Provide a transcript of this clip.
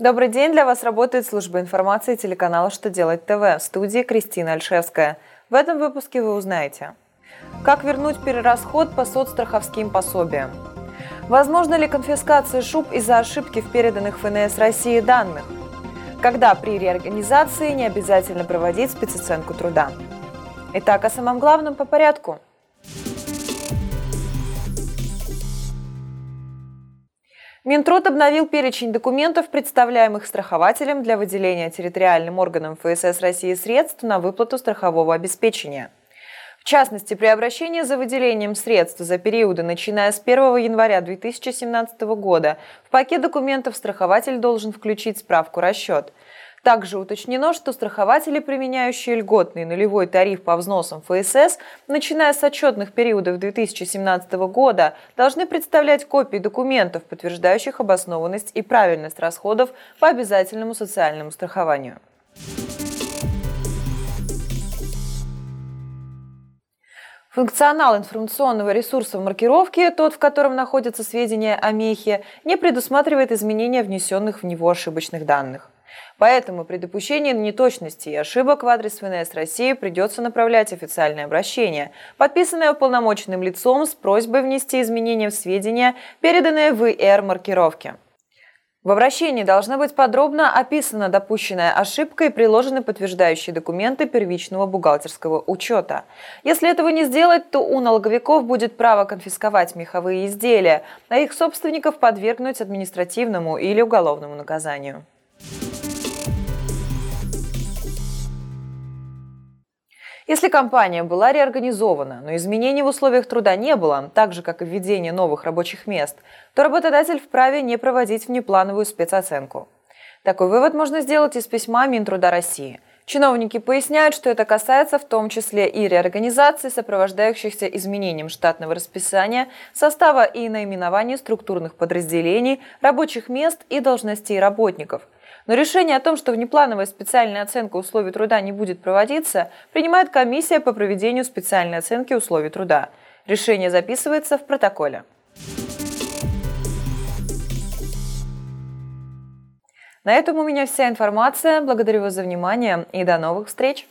Добрый день, для вас работает служба информации телеканала «Что делать ТВ» в студии Кристина Альшевская. В этом выпуске вы узнаете, как вернуть перерасход по соцстраховским пособиям, возможно ли конфискация шуб из-за ошибки в переданных ФНС России данных, когда при реорганизации не обязательно проводить спецоценку труда. Итак, о самом главном по порядку – Минтруд обновил перечень документов, представляемых страхователем для выделения территориальным органам ФСС России средств на выплату страхового обеспечения. В частности, при обращении за выделением средств за периоды, начиная с 1 января 2017 года, в пакет документов страхователь должен включить справку-расчет – также уточнено, что страхователи, применяющие льготный нулевой тариф по взносам ФСС, начиная с отчетных периодов 2017 года, должны представлять копии документов, подтверждающих обоснованность и правильность расходов по обязательному социальному страхованию. Функционал информационного ресурса в маркировке, тот, в котором находятся сведения о мехе, не предусматривает изменения внесенных в него ошибочных данных. Поэтому при допущении неточностей и ошибок в адрес ФНС России придется направлять официальное обращение, подписанное уполномоченным лицом с просьбой внести изменения в сведения, переданные в ИР-маркировке. В обращении должна быть подробно описана допущенная ошибка и приложены подтверждающие документы первичного бухгалтерского учета. Если этого не сделать, то у налоговиков будет право конфисковать меховые изделия, а их собственников подвергнуть административному или уголовному наказанию. Если компания была реорганизована, но изменений в условиях труда не было, так же, как и введение новых рабочих мест, то работодатель вправе не проводить внеплановую спецоценку. Такой вывод можно сделать из письма Минтруда России. Чиновники поясняют, что это касается в том числе и реорганизации, сопровождающихся изменением штатного расписания, состава и наименования структурных подразделений, рабочих мест и должностей работников – но решение о том, что внеплановая специальная оценка условий труда не будет проводиться, принимает комиссия по проведению специальной оценки условий труда. Решение записывается в протоколе. На этом у меня вся информация. Благодарю вас за внимание и до новых встреч!